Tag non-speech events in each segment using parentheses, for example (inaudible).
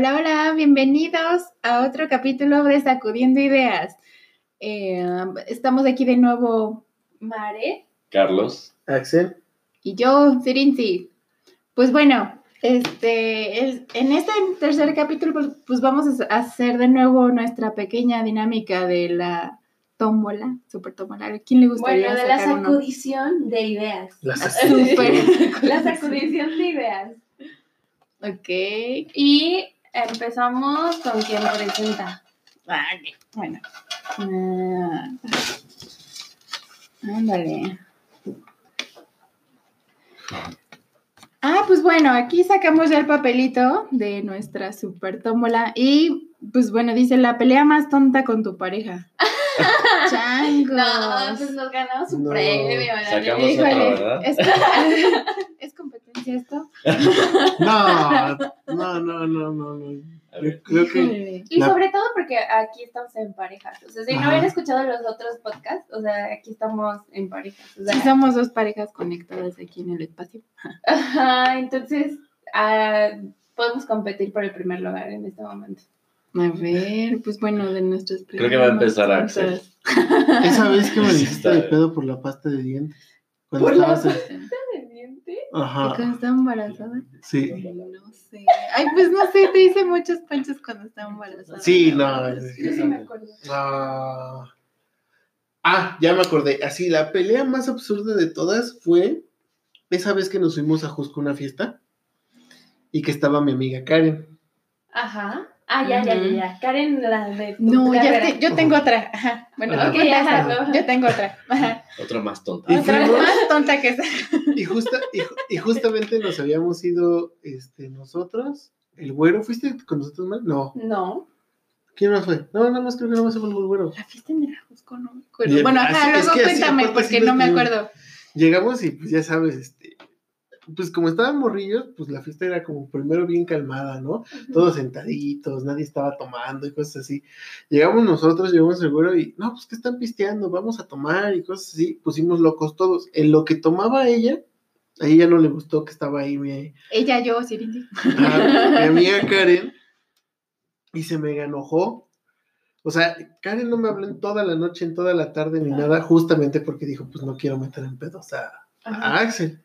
Hola, hola, bienvenidos a otro capítulo de Sacudiendo Ideas. Eh, estamos aquí de nuevo, Mare Carlos. Axel. y yo, Sirinzi. Pues bueno, este, es- en este tercer capítulo, pues, pues vamos a hacer de nuevo nuestra pequeña dinámica de la tómbola, super tómbola. ¿A quién le gustaría Bueno, de la uno? sacudición de ideas. Las (laughs) Súper. La sacudición de ideas. Ok. Y empezamos con quien presenta. Vale, bueno. Ah, ándale. Ah, pues bueno, aquí sacamos ya el papelito de nuestra super tómbola y pues bueno, dice la pelea más tonta con tu pareja. (laughs) Changos. No, pues nos ganamos un No. premio. Sacamos otra, Híjole, ¿verdad? ¿es, (laughs) ¿es competencia esto? (laughs) No, no, no, no, no. no. Creo que. Y La- sobre todo porque aquí estamos en parejas. O sea, si no Ajá. habían escuchado los otros podcasts, o sea, aquí estamos en parejas. O sea, Sí, somos dos parejas conectadas aquí en el espacio. Ajá, entonces ah, podemos competir por el primer lugar en este momento. A ver, pues bueno, de nuestras Creo que va a empezar Axel. esa vez que me dijiste de pedo por la pasta de dientes. Cuando ¿Por la ¿Pendiente? ¿Y Ajá. cuando estaba embarazada? Sí. No sé. Ay, pues no sé, te hice muchos panchos cuando estaba embarazada. Sí, no. Yo sí me acuerdo. Ah, ah, ya me acordé. Así, la pelea más absurda de todas fue esa vez que nos fuimos a Jusco a una fiesta y que estaba mi amiga Karen. Ajá. Ah, ya, ya, ya, ya. Karen, la de tu No, ya yo tengo otra. Ajá. Bueno, Ajá. tú cuenta Ok, ajá, yo tengo otra. Ajá. Otro más tonto. Y Otra fuimos- más (laughs) tonta que esa. Y, justa, y, ju- y justamente nos habíamos ido este, nosotros. ¿El güero? ¿Fuiste con nosotros más? No. No. ¿Quién más fue? No, nada más creo que nada más fue el güero. La fiesta en el Ajusco, no me acuerdo. Bueno, así- ajá, luego cuéntame porque no me acuerdo. Llegamos y pues ya sabes, este, pues como estaban morrillos, pues la fiesta era como primero bien calmada, ¿no? Todos sentaditos, nadie estaba tomando y cosas así. Llegamos nosotros, llegamos güero y, no, pues que están pisteando, vamos a tomar y cosas así. Pusimos locos todos. En lo que tomaba ella, a ella no le gustó que estaba ahí mi, Ella, yo, a mi (laughs) amiga Karen y se me enojó. O sea, Karen no me habló en toda la noche, en toda la tarde ni nada, justamente porque dijo, pues no quiero meter en pedos a, a Axel.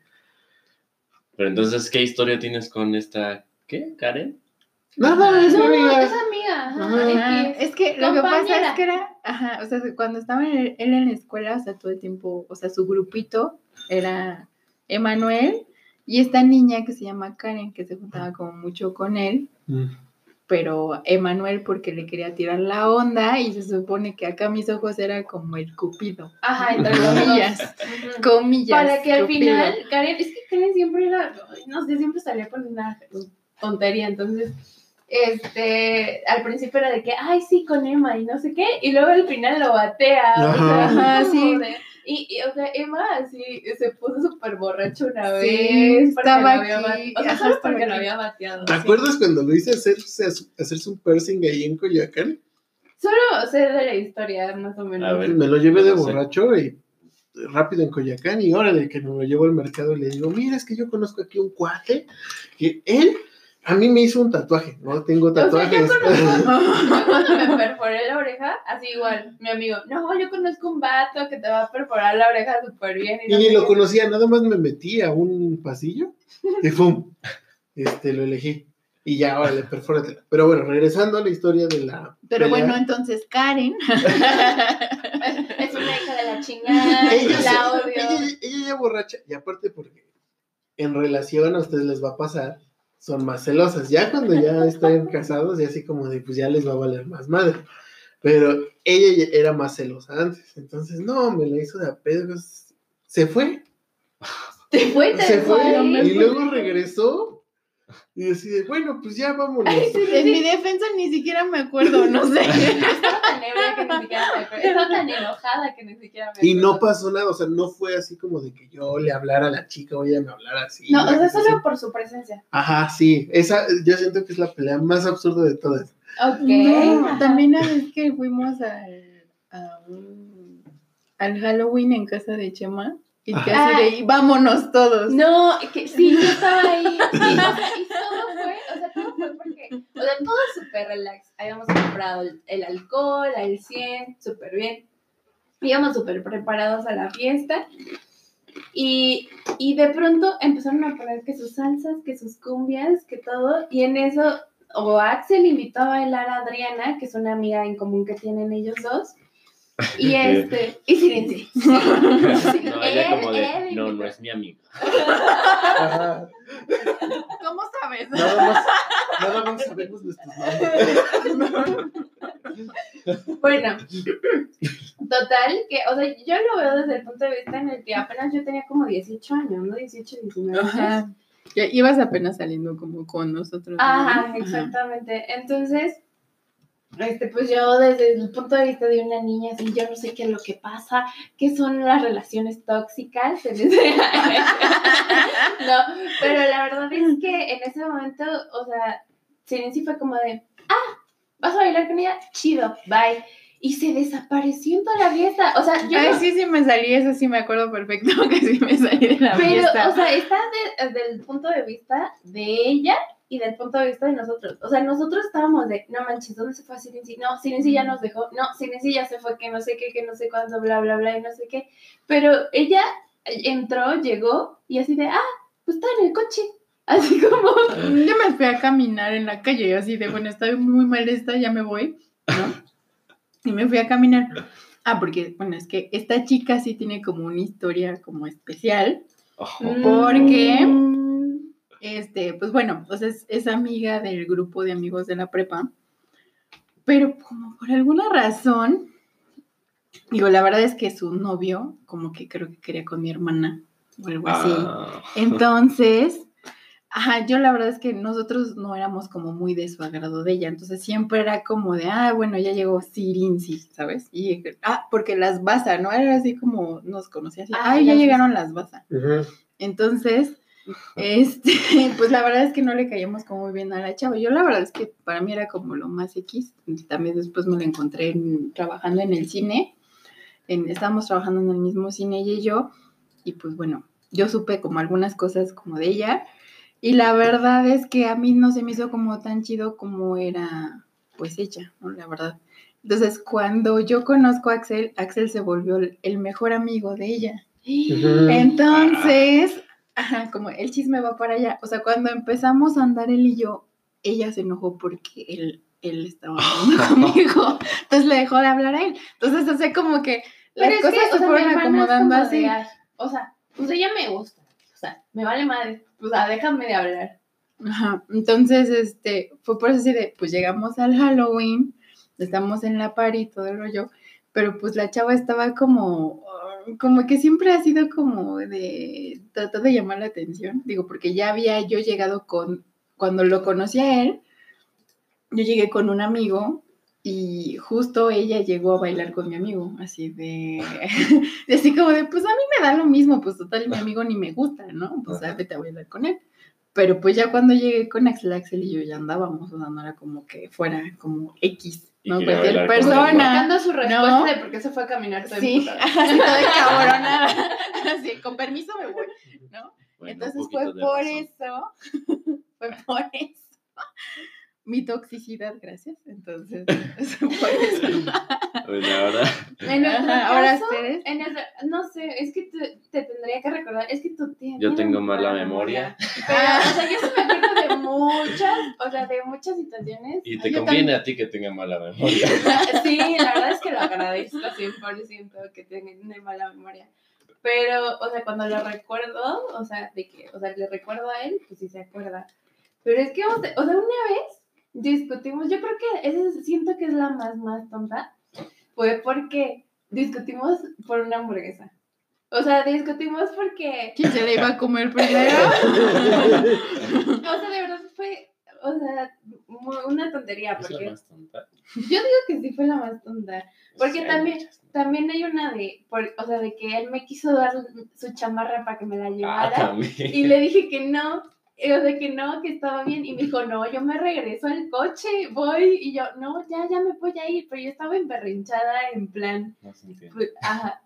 Pero entonces, ¿qué historia tienes con esta, qué, Karen? Nada, es No, amiga. es amiga. Ajá. Ajá. Es que lo que pasa compañera. es que era, ajá, o sea, cuando estaba en- él en la escuela, o sea, todo el tiempo, o sea, su grupito era Emanuel y esta niña que se llama Karen, que se juntaba como mucho con él, Mm. Pero Emanuel porque le quería tirar la onda y se supone que acá a mis ojos era como el cupido, Ajá, entre comillas, comillas. Para que al cupido. final, Karen, es que Karen siempre era, no sé, siempre salía con una tontería, entonces, este, al principio era de que, ay, sí, con Emma y no sé qué, y luego al final lo batea, o sea, Ajá, sí. de- y, y, o sea, Emma así se puso súper borracho una vez, Sí, porque estaba había aquí, o sea, ajá, solo porque lo aquí. había bateado. ¿Te sí. acuerdas cuando lo hice hacerse, hacerse un piercing ahí en Coyoacán? Solo sé de la historia, más o menos. A ver. Me lo llevé de no sé. borracho y rápido en Coyoacán y órale que me lo llevo al mercado y le digo, mira, es que yo conozco aquí un cuate que él a mí me hizo un tatuaje, ¿no? Tengo sea, yo tatuajes. Yo cuando me perforé la oreja, así igual, mi amigo, no, yo conozco un vato que te va a perforar la oreja súper bien. y no ni lo conocía, nada más me metí a un pasillo y ¡pum! Este, lo elegí. Y ya, órale, perfóratela. Pero bueno, regresando a la historia de la. Pero pelea, bueno, entonces Karen, (laughs) Es una hija de la chingada, ella, la odio. ella, ella ya borracha, y aparte porque en relación a ustedes les va a pasar, son más celosas. Ya cuando ya están casados, ya así como de, pues ya les va a valer más madre. Pero ella era más celosa antes. Entonces, no, me la hizo de a pedo. pues, Se fue. Te fue, Se fue. Y luego regresó. Y decide, bueno, pues ya vámonos. en mi defensa ni siquiera me acuerdo, no sé. (laughs) (laughs) Estaba tan ebria que ni siquiera me acuerdo. Estaba tan enojada que ni siquiera me Y no acuerdo. pasó nada, o sea, no fue así como de que yo le hablara a la chica o ella me hablara así. No, o sea, solo así. por su presencia. Ajá, sí, esa yo siento que es la pelea más absurda de todas. Ok. No, también una vez que fuimos al, a un- al Halloween en casa de Chema y que Ajá. así de, "Y vámonos todos. No, que sí, yo estaba ahí. Y, (laughs) o sea, y todo fue, o sea, todo fue porque, o sea, súper relax. Habíamos comprado el, el alcohol, el 100, súper bien. Íbamos súper preparados a la fiesta. Y, y de pronto empezaron a poner que sus salsas, que sus cumbias, que todo. Y en eso, o Axel invitó a bailar a Adriana, que es una amiga en común que tienen ellos dos. Y (laughs) este, y Silencio. (laughs) (laughs) No, ella como Él- de, él no, no es mi amigo. Ajá. ¿Cómo sabes? Nada más, nada más sabemos nuestros nombres. Bueno, total, que, o sea, yo lo veo desde el punto de vista en el que apenas yo tenía como 18 años, ¿no? 18, 19 años. Ajá. Ya ibas apenas saliendo como con nosotros. ¿no? Ajá, exactamente. Entonces, este, pues yo desde el punto de vista de una niña, así, yo no sé qué es lo que pasa, qué son las relaciones tóxicas. en ese- (laughs) no, pero la verdad es que en ese momento, o sea, Silencio fue como de, ah, ¿vas a bailar con ella? Chido, bye. Y se desapareció en toda la fiesta. O sea, yo Ay, no- sí, sí me salí, eso sí me acuerdo perfecto (laughs) que sí me salí de la Pero, fiesta. o sea, está de- desde el punto de vista de ella y del punto de vista de nosotros. O sea, nosotros estábamos de, no manches, ¿dónde se fue Silencio? No, Silencio ya nos dejó. No, Silencio ya se fue, que no sé qué, que no sé cuándo, bla, bla, bla, y no sé qué. Pero ella entró, llegó y así de, ah, pues está en el coche. (laughs) Así como, Yo me fui a caminar en la calle, así de, bueno, estoy muy molesta, ya me voy, ¿no? Y me fui a caminar. Ah, porque, bueno, es que esta chica sí tiene como una historia como especial, porque, Mm. Este, pues bueno, pues es, es amiga del grupo de amigos de la prepa, pero como por alguna razón, digo, la verdad es que su novio, como que creo que quería con mi hermana o algo así. Ah, Entonces, ajá, yo la verdad es que nosotros no éramos como muy de su agrado de ella, entonces siempre era como de, ah, bueno, ya llegó Sirinzi, ¿sabes? Y, ah, porque las Baza, ¿no? Era así como nos conocía así, Ah, ya llegaron las Baza. Ujú. Entonces, este, (laughs) pues la verdad es que no le caíamos como muy bien a la chava. Yo la verdad es que para mí era como lo más X. También después me la encontré en- trabajando en el cine. En, estábamos trabajando en el mismo cine ella y yo. Y pues bueno, yo supe como algunas cosas como de ella. Y la verdad es que a mí no se me hizo como tan chido como era pues ella, ¿no? La verdad. Entonces, cuando yo conozco a Axel, Axel se volvió el- mejor amigo de ella. Entonces, ajá, como el chisme va para allá. O sea, cuando empezamos a andar él y yo, ella se enojó porque él, él estaba hablando (laughs) conmigo. Entonces le dejó de hablar a él. Entonces, sea, como que las Pero es cosas que, se fueron acomodando como de, así. "Ay, o sea, pues ella me gusta. O sea, me vale madre. O sea, déjame de hablar. Ajá. Entonces, este, fue por eso así de, pues llegamos al Halloween, estamos en la party y todo el rollo, pero pues la chava estaba como, como que siempre ha sido como de tratar de llamar la atención, digo, porque ya había yo llegado con, cuando lo conocí a él, yo llegué con un amigo y justo ella llegó a bailar con mi amigo, así de, (laughs) así como de, pues a mí me da lo mismo, pues total, mi amigo ni me gusta, ¿no? Pues Ajá. vete a bailar con él. Pero pues ya cuando llegué con Axel, Axel y yo ya andábamos, o sea, no era como que fuera como X, Y ¿no? Cualquier persona. Buscando su respuesta No. de por qué se fue a caminar todo Sí, (laughs) así toda cabronada. Así, con permiso me voy, ¿no? Bueno, Entonces fue de por razón. eso, (laughs) fue por eso. Mi toxicidad, gracias. Entonces, eso. (laughs) (laughs) Pues ahora, En Ajá, ahora caso, ustedes. en nuestro- no sé, es que te, te tendría que recordar, es que tú tienes Yo tengo mala memoria. Pero, o sea, yo sí me acuerdo de (laughs) muchas, o sea, de muchas situaciones. y te Yo conviene a ti que tenga mala memoria. Sí, la verdad es que lo agradezco 100% que tenga mala memoria. Pero, o sea, cuando lo recuerdo, o sea, de que, o sea, le recuerdo a él, pues sí se acuerda. Pero es que, o sea, una vez discutimos, yo creo que esa siento que es la más, más tonta, fue porque discutimos por una hamburguesa. O sea, discutimos porque, ¿Quién se la iba a comer primero? (laughs) o sea, de verdad fue, o sea, una tontería, Es la porque más tonta. yo digo que sí fue la más tonta. Porque Sí, hay también-. También hay una de, por- o sea, de que él me quiso dar su chamarra para que me la Ah, llevara. también. y le dije que no, y, o sea, que no, que estaba bien. Y me dijo, no, yo me regreso al coche, voy. Y yo, no, ya, ya me voy a ir. Pero yo estaba emberrinchada en plan, No se entiende. pues, ajá.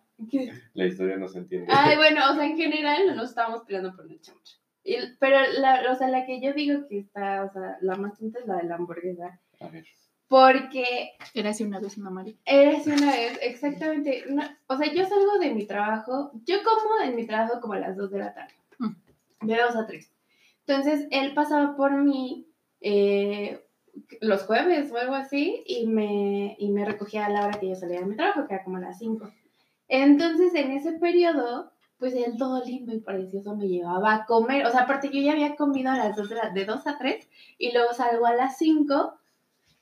La historia no se entiende. Ay, bueno, o sea, en general nos estábamos peleando por chamarra. Y- pero la, o sea, la que yo digo que está, o sea, la más tonta es la de la hamburguesa. A ver. Porque Era así una vez una Mari. Era así una vez, exactamente. No, o sea, yo salgo de mi trabajo, yo como en mi trabajo como a las 2 de la tarde, Mm. de 2 a 3. Entonces, él pasaba por mí eh, los jueves o algo así y me, y me recogía a la hora que yo salía de mi trabajo, que era como a las 5. Entonces, en ese periodo, pues él todo lindo y precioso me llevaba a comer. O sea, aparte yo ya había comido a las 2 de, la- de 2 a 3 y luego salgo a las 5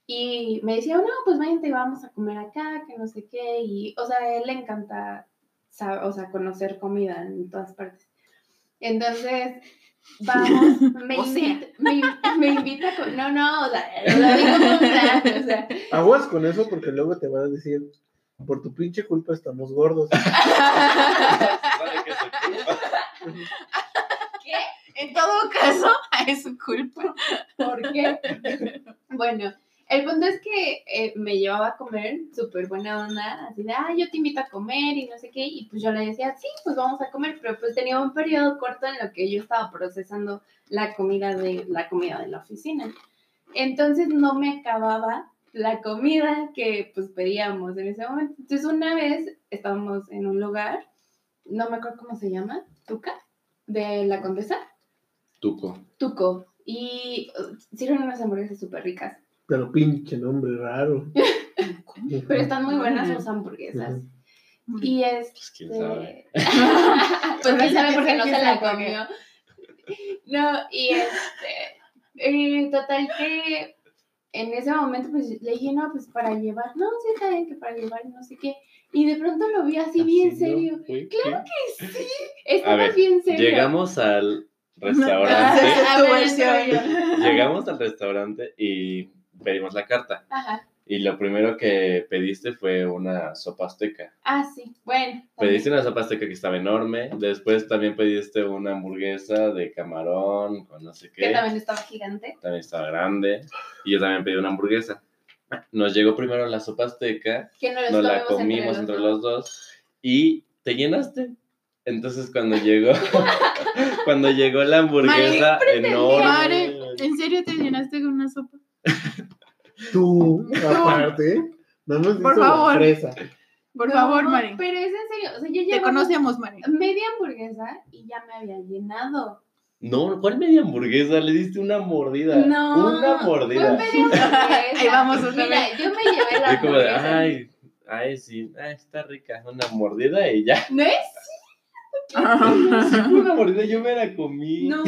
y me decía, no, pues váyanse, vamos a comer acá, que no sé qué. Y, o sea, a él le encanta, o sea, conocer comida en todas partes. Entonces, vamos, (laughs) me, O sea. invita, me, me invita con, no, no, o sea, (laughs) lo digo como un plan, o sea, Aguas con eso porque luego te van a decir, por tu pinche culpa estamos gordos. (laughs) Culpa. En todo caso, es su culpa. ¿por qué? Bueno, el punto es que eh, me llevaba a comer, súper buena onda, así de, ah, yo te invito a comer y no sé qué, y pues yo le decía, sí, pues vamos a comer, pero pues tenía un periodo corto en lo que yo estaba procesando la comida de la comida de la oficina. Entonces no me acababa la comida que pues pedíamos en ese momento. Entonces una vez estábamos en un lugar, no me acuerdo cómo se llama, Tuca, de la Condesa, Tuco. Tuco, y uh, sirven unas hamburguesas súper ricas. Pero pinche nombre raro. (laughs) Pero están muy buenas sus hamburguesas. Y es. Pues quién sabe. (laughs) (laughs) pues quién sabe porque no se la comió. No, y este. eh, total que en ese momento pues le dije, no, pues para llevar. No, sí está bien que para llevar, no sé qué. Y de pronto lo vi así bien serio. Claro que sí. Estaba ver, bien serio. Llegamos al restaurante. Llegamos al restaurante y pedimos la carta. Ajá. Y lo primero que pediste fue una sopa azteca. Ah, sí. Bueno. Pediste una sopa azteca que estaba enorme. Después también pediste una hamburguesa de camarón con no sé qué. Que también estaba gigante. También estaba grande. Y yo también pedí una hamburguesa. Nos llegó primero la sopa azteca. Que no los Nos la comimos comimos entre dos. los dos. Y te llenaste. Entonces cuando llegó, (laughs) cuando llegó la hamburguesa enorme. Mare, ¿en serio te llenaste con una sopa? Tú, (laughs) aparte, nada más Por favor. fresa. Por No, favor, Mari. Pero es en serio. O sea, yo Te conocemos, Mari. media hamburguesa y ya me había llenado. No, ¿cuál media hamburguesa? Le diste una mordida. No. Una Fue mordida. media (laughs) hamburguesa. Ahí vamos otra Mira, vez. yo me llevé la Y como de, hamburguesa. ay, ay, sí, ay, está rica. Una mordida y ya. ¿No es? Sí, fue una (laughs) mordida, yo me la comí. No,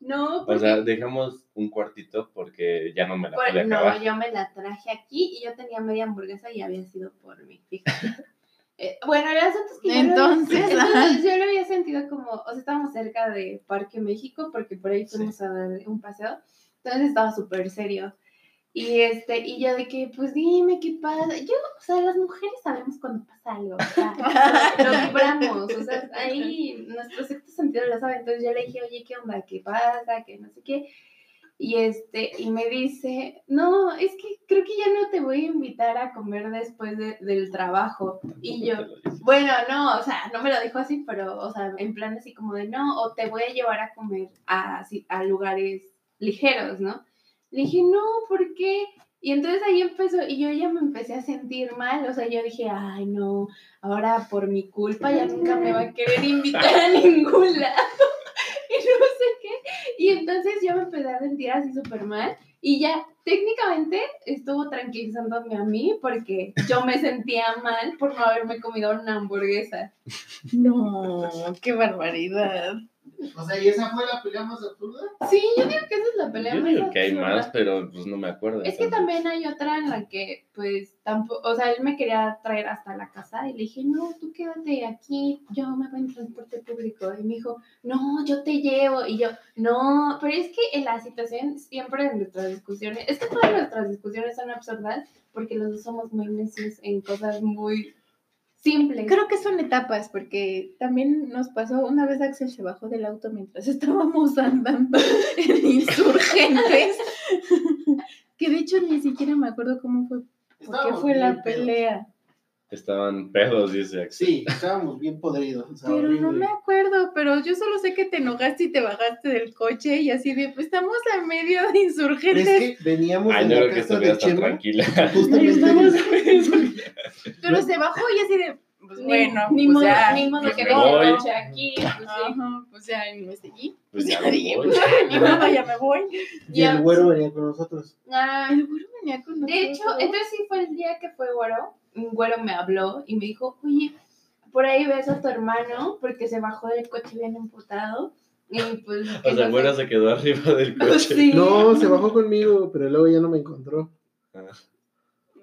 no. O porque- sea, dejamos un cuartito porque ya no me la por- pude no, acabar. yo me la traje aquí y yo tenía media hamburguesa y había sido por mí. fíjate. (laughs) Eh, bueno, el asunto es que yo lo- Entonces, entonces yo lo había sentido como, o sea, estábamos cerca de Parque México porque por ahí fuimos a dar un paseo, entonces estaba súper serio. Y este, y yo de que, pues dime qué pasa. Yo, o sea, las mujeres sabemos cuando pasa algo, o sea, (laughs) lo, vibramos, o sea, ahí nuestro sexto sentido lo sabe. Entonces yo le dije, oye, ¿qué onda? ¿Qué pasa? Que no sé qué. Y este, y me dice, no, es que creo que ya no te voy a invitar a comer después de- del trabajo. Y yo, bueno, no, o sea, no me lo dijo así, pero, o sea, en plan así como de no, o te voy a llevar a comer a, a lugares ligeros, ¿no? Le dije, no, ¿por qué? Y entonces ahí empezó, y yo ya me empecé a sentir mal, o sea, yo dije, ay, no, ahora por mi culpa ya nunca me va a querer invitar a (laughs) ningún lado, (laughs) y no sé qué. Y entonces yo me empecé a sentir así súper mal, y ya técnicamente estuvo tranquilizándome a mí porque yo me sentía mal por no haberme comido una hamburguesa. (laughs) No, qué barbaridad. O sea, ¿y esa fue la pelea más absurda? Sí, yo digo que esa es la pelea Yo más digo que hay absurda. más, pero pues no me acuerdo. Es que también hay otra en la que, pues, tampoco, o sea, él me quería traer hasta la casa y le dije, no, tú quédate aquí, yo me voy en transporte público. Y me dijo, no, yo te llevo. Y yo, no, pero es que en la situación, siempre en nuestras discusiones, es que todas nuestras discusiones son absurdas porque los dos somos muy necios en cosas muy simples. Creo que son etapas, porque también nos pasó una vez Axel se bajó del auto mientras estábamos andando (laughs) en insurgentes. (laughs) que de hecho ni siquiera me acuerdo cómo fue, por qué Estábamos fue la pelea. Estaban pedos, dice Axel. Sí, estábamos bien podridos. o sea, Pero no horrible. me acuerdo, pero yo solo sé que te enojaste y te bajaste del coche y así de, pues estamos a medio de insurgentes. Es que veníamos Ay, de no la creo que casa de Chema. tranquila. Justamente. Estamos Pero se bajó y así de, pues Ni- bueno, ni, pues modo, ya. ni modo pues que voy. el coche aquí. Pues, sí. Ajá, pues ya me seguí. Pues ya Ya (laughs) me dije, voy. pues ya, ni modo, ya me voy. Y el güero venía con nosotros. Ah, El güero venía con nosotros. de hecho, entonces sí fue el día que fue güero. Un güero me habló y me dijo, oye, por ahí ves a tu hermano porque se bajó del coche bien emputado. Y pues. O sea, no bueno, sé- se quedó arriba del (laughs) coche. Sí. No, se bajó conmigo, pero luego ya no me encontró. Ah,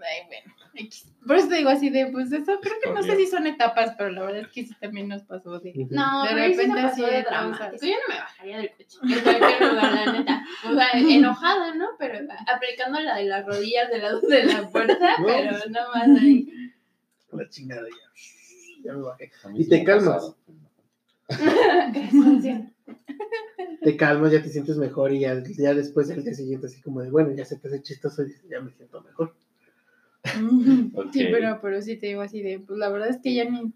Ay, bueno. X. Por eso te digo así de, pues eso creo que no sé si son etapas, pero la verdad es que sí también nos pasó de. No, De repente así de cosas. Yo no me bajaría del coche. En cualquier lugar, la neta. O sea, enojada, ¿no? Pero aplicando la de las rodillas del lado de la puerta, (laughs) pero no más ahí. La chingada ya. Ya me bajé. Y te calmas. (laughs) Te calmas, ya te sientes mejor y ya, ya después del día siguiente así como de, bueno, ya se te hace chistoso y ya me siento mejor. (laughs) Sí, pero, pero sí te digo así de, pues la verdad es que ya ni,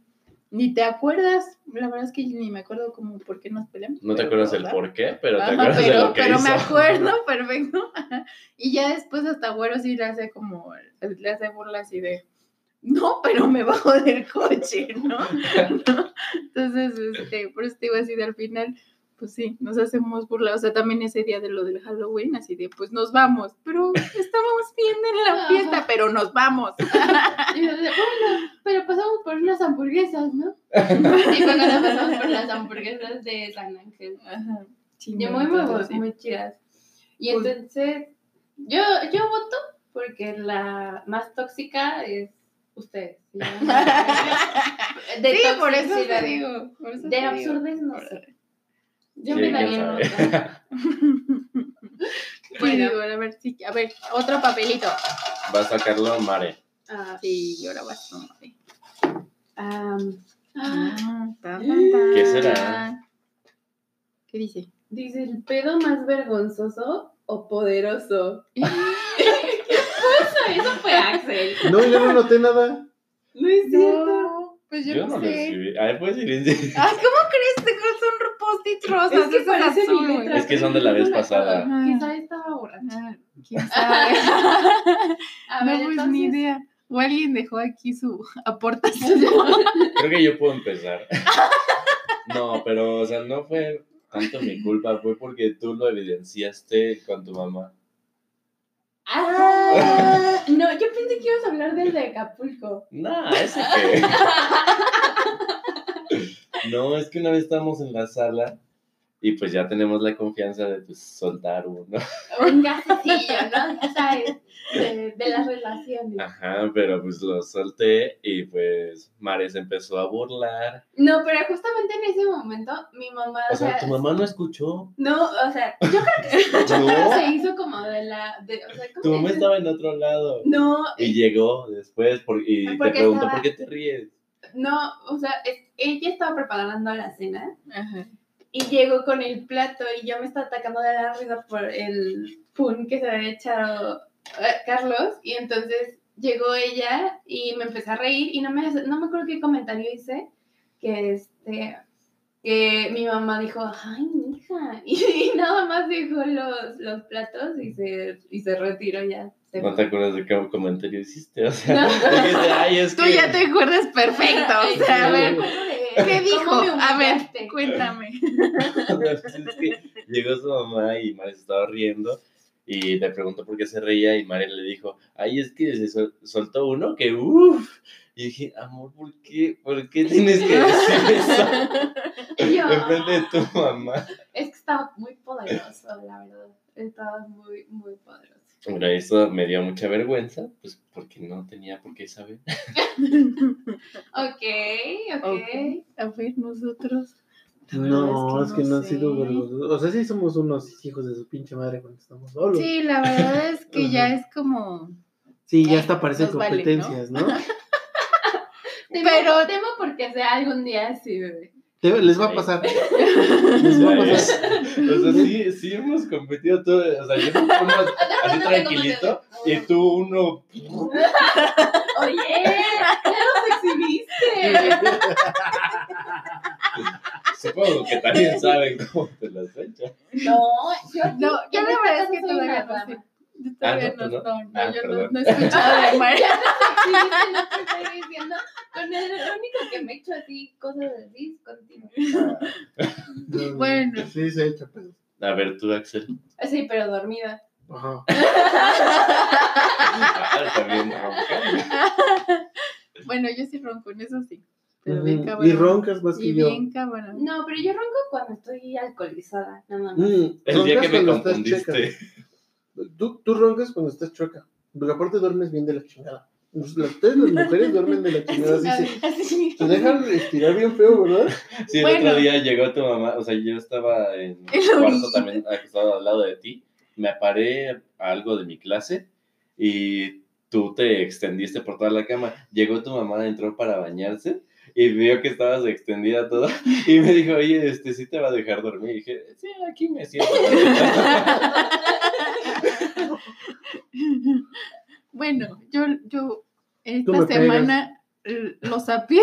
ni te acuerdas. La verdad es que ni me acuerdo como por qué nos peleamos. No te acuerdas el por qué, pero te Ajá, acuerdas de pero, lo que pero hizo. me acuerdo, perfecto. (laughs) Y ya después hasta Güero sí le hace como, le hace burla así de, no, pero me bajo del coche, ¿no? ¿No? (laughs) Entonces, este, por eso te digo así de al final, pues sí, nos hacemos burla. O sea, también ese día de lo del Halloween, así de, pues nos vamos, pero estábamos bien en la Ajá. fiesta, pero nos vamos. (laughs) Y de, bueno, pero pasamos por unas hamburguesas, ¿no? Y cuando (laughs) pasamos por las hamburguesas de San Ángel. Ajá. Muy, muy, entonces, sí. muy chidas. Y Pues- entonces, yo, yo voto porque la más tóxica es usted. ¿sí? (laughs) De sí, por eso te digo. por eso De absurdez no sé. Yo Sí, me daría voto. (laughs) (laughs) Bueno, Bueno. a ver, sí, a ver, otro papelito. Va a sacarlo Mare. Ah, Sí, y ahora vas tú. Mari. am, ah, Ah. ¿Qué será? ¿Qué dice? dice, ¿el pedo más vergonzoso o poderoso? (laughs) ¿Qué pasa? Eso fue Axel. No, yo no noté nada. No es cierto. No, pues yo, Yo no no lo escribí. A ver, puedes ir. Ay, ¿cómo crees? Post-it rosas. Es que parece azul. Es que son de la vez pasada. Quizá estaba borracha. ¿Quién sabe? (laughs) A no, pues entonces, ni idea. O alguien dejó aquí su (laughs) aportación. (laughs) Creo que yo puedo empezar. No, pero, o sea, no fue tanto mi culpa, fue porque tú lo evidenciaste con tu mamá. Ah, no, yo pensé que ibas a hablar del de Acapulco. No, ese que. No, es que una vez estábamos en la sala y pues ya tenemos la confianza de pues soltar uno. Un gasecillo, ¿no? Ya sabes, de, de las relaciones. Ajá, pero pues lo solté y pues Mare se empezó a burlar. No, pero justamente en ese momento mi mamá, O sea, tu mamá no escuchó. no, o sea, yo creo que (laughs) sí escuchó, No. pero se hizo como de la, de, o sea, ¿cómo Tu se mamá estaba en otro lado. No, Y llegó después por- y te preguntó, estaba- ¿por qué te ríes? No, o sea, es- ella estaba preparando la cena Ajá. y llegó con el plato y yo me estaba atacando de la risa por el pun que se había echado eh, Carlos y entonces llegó ella y me empecé a reír y no me, no me acuerdo qué comentario hice que este que mi mamá dijo, ay, (laughs) y, nada más dejó los, los platos y se, y se retiró ya. Se No fue. te acuerdas de qué comentario hiciste, o sea, No. (laughs) dijiste, ay, es Tú que... ya te acuerdas perfecto. Ay, O sea, a ver, de ¿qué dijo? A ver, cuéntame. (laughs) Pues es que llegó su mamá y Mare se estaba riendo y le preguntó por qué se reía y Mare le dijo, ay, es que se sol- soltó uno que uff. Y dije, amor, ¿por qué? ¿Por qué tienes que decir eso yo, enfrente de tu mamá? Es que estaba muy poderoso, la verdad. Estaba muy, muy poderoso. Eso me dio mucha vergüenza, pues porque no tenía por qué saber. (laughs) (laughs) Ok, ok. A ver, nosotros. No, es que no, ha sé. sido vergonzoso. O sea, sí somos unos hijos de su pinche madre cuando estamos solos. Sí, Sí, la verdad es que ya es como. ya Eh, hasta parecen vale, competencias, ¿no? (laughs) Temo, Pero- temo porque sea algún día así, bebé. Te- (laughs) les va a pasar. Les va a pasar. O sea, sí, sí hemos competido todo, o sea, yo no uno así (laughs) tranquilito y tú uno... (laughs) Oye, ya nos exhibiste. Supongo que también saben cómo te las echan. No, yo No, yo la esta verdad es que todavía no. (laughs) Yo todavía Ah, no, no, ¿tú no? no, no, Ah, yo no, no he escuchado de (laughs) no te (laughs) estoy diciendo. Con el lo único que me he hecho así, cosas así, contigo. No, Bueno. Sí, se echa pedo. A ver, tú, Axel. Sí, pero dormida. Ajá. Ah, también. Bueno, yo sí ronco, en eso sí. Pero bien Ujú. cabrón. Y roncas más Y que yo. bien cabrón. No, pero yo ronco cuando estoy alcoholizada, nada más. Mm, El día que me confundiste. Tú, tú roncas cuando estás chueca. Porque aparte duermes bien de la chingada. Las, ustedes, las mujeres, duermen de la chingada. Así se, Así. se dejan estirar bien feo, ¿verdad? Sí, el Bueno. otro día llegó tu mamá, o sea, yo estaba en (laughs) el cuarto también acostado al lado de ti, me paré a algo de mi clase y tú te extendiste por toda la cama. Llegó tu mamá, entró para bañarse y vio que estabas extendida toda (laughs) y me dijo, oye, este sí te va a dejar dormir. Y dije, sí, aquí me siento. (laughs) (laughs) Bueno, yo, yo esta semana eh, lo sapié.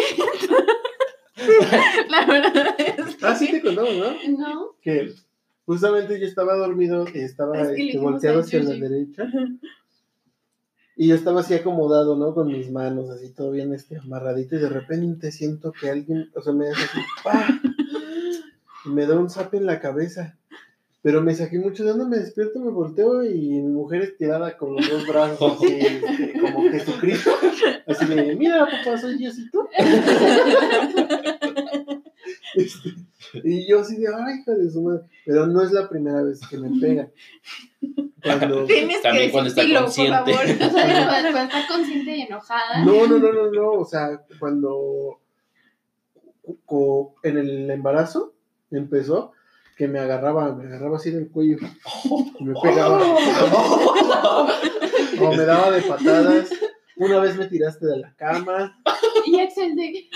(laughs) La verdad es que Ah, sí te contamos, ¿no? No, Que justamente yo estaba dormido y estaba Es que le este, volteado hacia la derecha. Y yo estaba así acomodado, ¿no? Con mis manos así todo bien este, amarradito y de repente siento que alguien, o sea, me hace así, ¡pah! Y me da un zap en la cabeza. Pero me saqué mucho de onda, me despierto, me volteo y mi mujer estirada con los dos brazos así, este, como Jesucristo. Así de, mira, papá, soy Diosito. Este, y yo así de, ay, hija de su madre. Pero no es la primera vez que me pega. Cuando... tienes También que cuando está consciente. por favor. o sea, cuando, cuando está consciente y enojada. No, no, no, no, no. O sea, cuando cu- cu- en el embarazo empezó, que me agarraba, me agarraba así del cuello. Y (laughs) me pegaba. (laughs) O me daba de patadas. Una vez me tiraste de la cama. Y Axel de,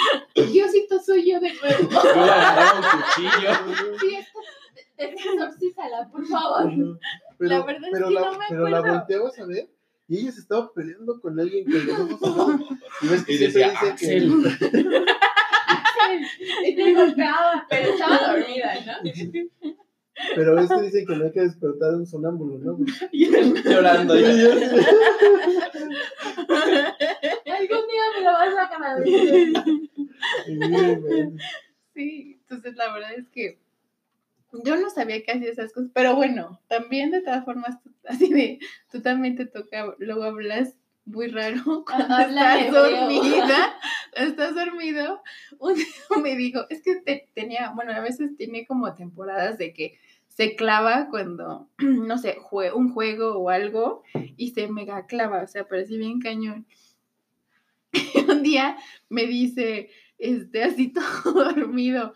Diosito soy yo de nuevo. Yo agarraba un cuchillo. Sí, esta- exorcízala, por favor. Pero, La verdad es que la, no me pero la acuerdo. volteabas a ver y ella se estaba peleando con alguien con los ojos. Y ves que Y siempre decía, dice que. Y te golpeaba, pero estaba dormida, ¿no? Pero es que dicen que no hay que despertar a un sonámbulo, ¿no? Y (laughs) él llorando. Ya. Algún día me lo vas a ven. Sí, entonces la verdad es que yo no sabía que hacía esas cosas, pero bueno, también de todas formas, así de, tú también te toca, luego hablas muy raro (laughs) cuando Habla estás dormida, (laughs) estás dormido, un día me dijo, es que te- tenía, bueno, a veces tiene como temporadas de que se clava cuando, (clears throat) no sé, jue- un juego o algo y se mega clava, o sea, parece bien cañón. Y (laughs) un día me dice, este, así todo dormido,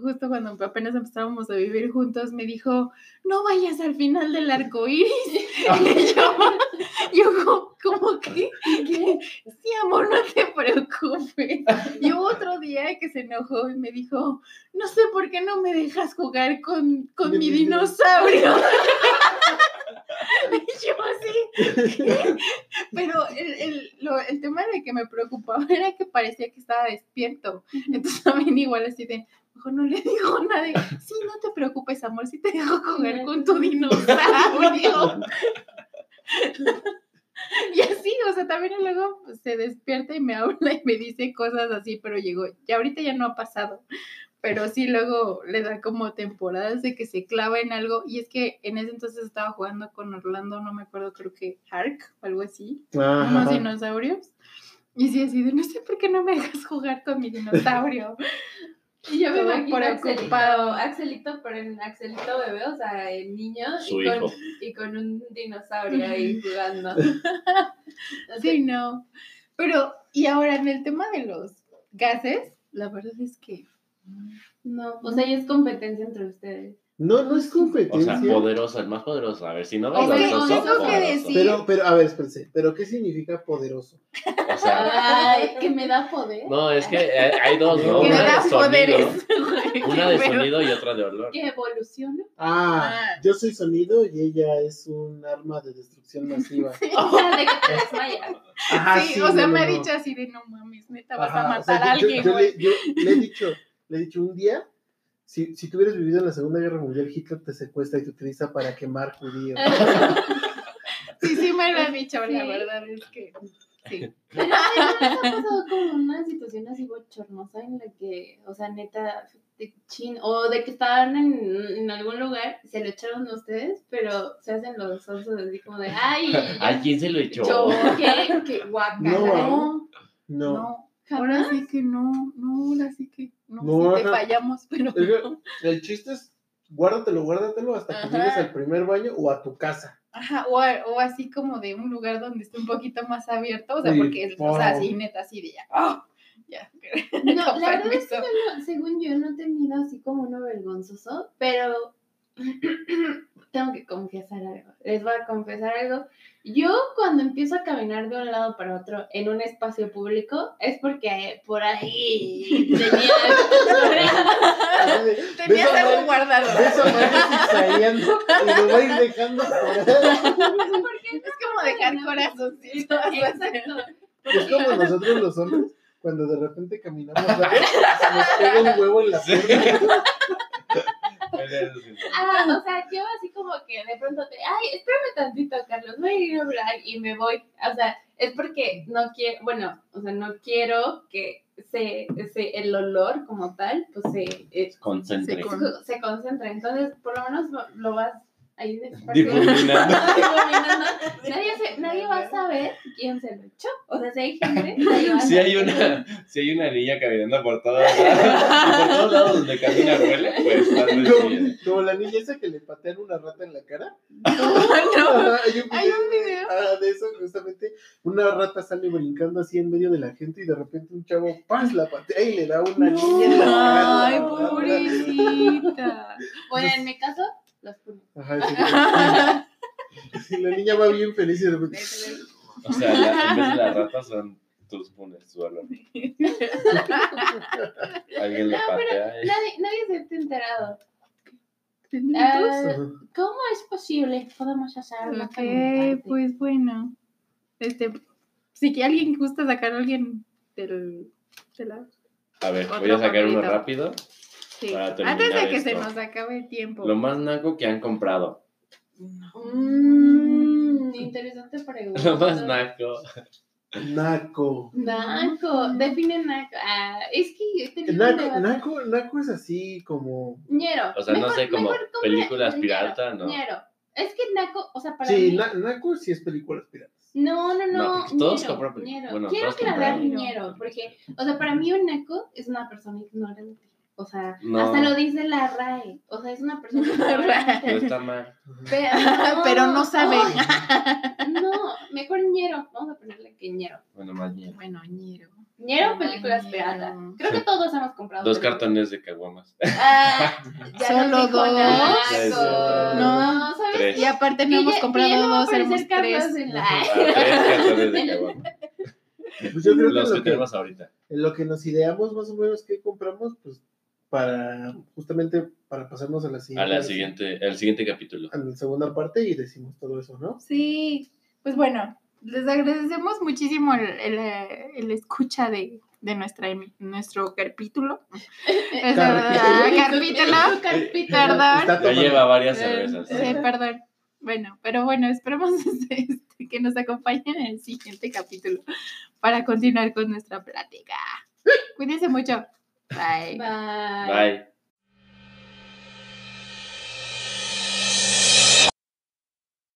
justo cuando apenas empezábamos a vivir juntos, me dijo, no vayas al final del arco iris. Y yo, (laughs) yo como, como que, (laughs) que, sí, amor, no te preocupes. (laughs) Y hubo otro día que se enojó y me dijo, no sé por qué no me dejas jugar con, con mi dinosaurio. Y yo así, ¿qué? Pero el, el, lo- el tema de que me preocupaba era que parecía que estaba despierto. Entonces también igual así de, mejor no le digo nada. de, Sí, no te preocupes, amor, sí te dejo jugar con tu dinosaurio. (laughs) Y así, o sea, también luego pues, se despierta y me habla y me dice cosas así, pero llegó, ya ahorita ya no ha pasado. Pero sí, luego le da como temporadas de que se clava en algo. Y es que en ese entonces estaba jugando con Orlando, no me acuerdo, creo que Hark o algo así unos Ajá. dinosaurios. Y sí, así de, no sé por qué no me dejas jugar con mi dinosaurio. (laughs) Y yo me Todo imagino a Axelito, preocupado. Axelito, pero en Axelito bebé, o sea, el niño Su y con, y con un dinosaurio ahí jugando. (laughs) (laughs) Sí, no. Pero, y ahora en el tema de los gases, la verdad es que No, o sea, ya es competencia entre ustedes. No, no es O sea, competencia. poderoso, el más poderoso. A ver, si no Es que vergonzoso, tengo que poderoso. decir- pero, pero, a ver, espérense. ¿Pero qué significa poderoso? O sea, Ay, que me da poder. no, es que eh, hay dos, ¿no? (laughs) Que Una da de sonido, poderes. (laughs) una de sonido y otra de olor. Que evoluciona. Ah, Ah. yo soy sonido y ella es un arma de destrucción masiva. (laughs) O sea, de que te desmayas. Ajá, Sí, o sea, no, me no, ha dicho así de no mames, neta, vas Ajá, a o matar sea, a yo- alguien, yo, güey. le, yo le he dicho, le he dicho un día, si, si tú hubieras vivido en la Segunda Guerra Mundial, Hitler te secuestra y te utiliza para quemar judíos. (laughs) Sí, sí me lo ha dicho, la Sí. verdad es que sí. (laughs) Pero ¿no les ha pasado como una situación así bochornosa en la que, o sea, neta, de chin, o de que estaban en, en algún lugar, se lo echaron a ustedes, pero se hacen los osos así como de, ay, (laughs) ¿A quién se lo echó? yo, qué, qué guacala. No, No, No. Ahora ¿Jamás? sí que no, no, ahora sí que no, No, sí te fallamos, (laughs) pero El chiste es, guárdatelo, guárdatelo hasta que Ajá. llegues al primer baño o a tu casa. Ajá, o, a- o así como de un lugar donde esté un poquito más abierto, o sea, Sí, porque, o sea, wow. así, neta, así de ya, ¡ah! ya, (laughs) No, la verdad es que no- según yo no he tenido así como uno vergonzoso, pero (clears throat) tengo que confesar algo. Les voy a confesar algo. Yo cuando empiezo a caminar de un lado para otro en un espacio público es porque por ahí tenía (laughs) Tenías algo guardado. zigzagueando y lo va a ir dejando. (laughs) Es como dejar corazoncitos. Exacto. Es como nosotros los hombres, cuando de repente caminamos se nos pega un huevo en la pierna. (laughs) Ah, o sea, yo así como que de pronto te, ay, espérame tantito, Carlos, voy a ir a hablar y me voy. O sea, es porque no quiero, bueno, o sea, no quiero que se, se el olor como tal, pues se, eh, Concentre. Se, se. Entonces, por lo menos lo, lo vas ahí (laughs) Difuminando. (laughs) Nadie, se- nadie va a saber quién se lo echó. O sea, si hay (laughs) gente, nadie va a Si hay una, si hay una niña caminando por todos lados, por todos lados donde camina huele, pues tal vez Como, sí. como la niña esa que le patean una rata en la cara. No, hay un hay un video. ah, de eso, justamente. Una rata sale brincando así en medio de la gente y de repente un chavo, ¡paz! la patea y le da una niña en la cara. Ay, pobrecita. Bueno, en mi caso, Ajá, sí. Sí, la niña va bien feliz y de repente. O sea, la- en vez de las ratas son tus punes, su olor. Alguien No, pero patea y... Nadie, nadie se ha enterado. ¿Cómo es posible? Podemos hacer una Ok, pues bueno. Este, si que alguien gusta sacar a alguien del, de la. A ver, voy a sacar uno rápido. Sí. Antes de que se nos acabe el tiempo. Lo más naco que han comprado. Mmm, interesante pregunta. Lo más naco. Naco. Naco, define naco. Ah, es que Naco, naco, naco es así como. Ñero. O sea, no sé, como películas pirata, no. ñero. Es que naco, o sea, para Sí, mí. na- naco sí es películas piratas. No, no, no. No, todos ñero, compran ñero. bueno, Quiero aclarar ñero, porque, o sea, para mí un naco es una persona ignorante. O sea, No. hasta lo dice la RAE. O sea, es una persona. (laughs) No está mal. Pero, (laughs) Pero no sabe. No, mejor ñero. Vamos a ponerle que ñero. Bueno, más bien. Bueno, ñero. Ñero, películas Ñero. pirata. Creo que todos hemos comprado. Dos películas. cartones de caguamas. Ah, (laughs) ya Solo dos. No, ¿sabes? Tres. Y aparte no hemos comprado no dos, Carlos tres. en la- Ah, tres cartones de caguamas. Pues yo creo que Los lo que que, tenemos ahorita. en lo que nos ideamos más o menos que compramos, pues para justamente para pasarnos a la A siguiente, la siguiente, al siguiente capítulo. a la segunda parte y decimos todo eso, ¿no? Sí, pues bueno, les agradecemos muchísimo el, el, el escucha de, de nuestra, nuestro capítulo. Es verdad, Carpítulo. capítulo. Carpita. (laughs) Perdón. Lleva varias cervezas. Sí, perdón. Bueno, pero bueno, esperemos (laughs) este, que nos acompañen en el siguiente capítulo para continuar con nuestra plática. Cuídense mucho. Bye. Bye. Bye.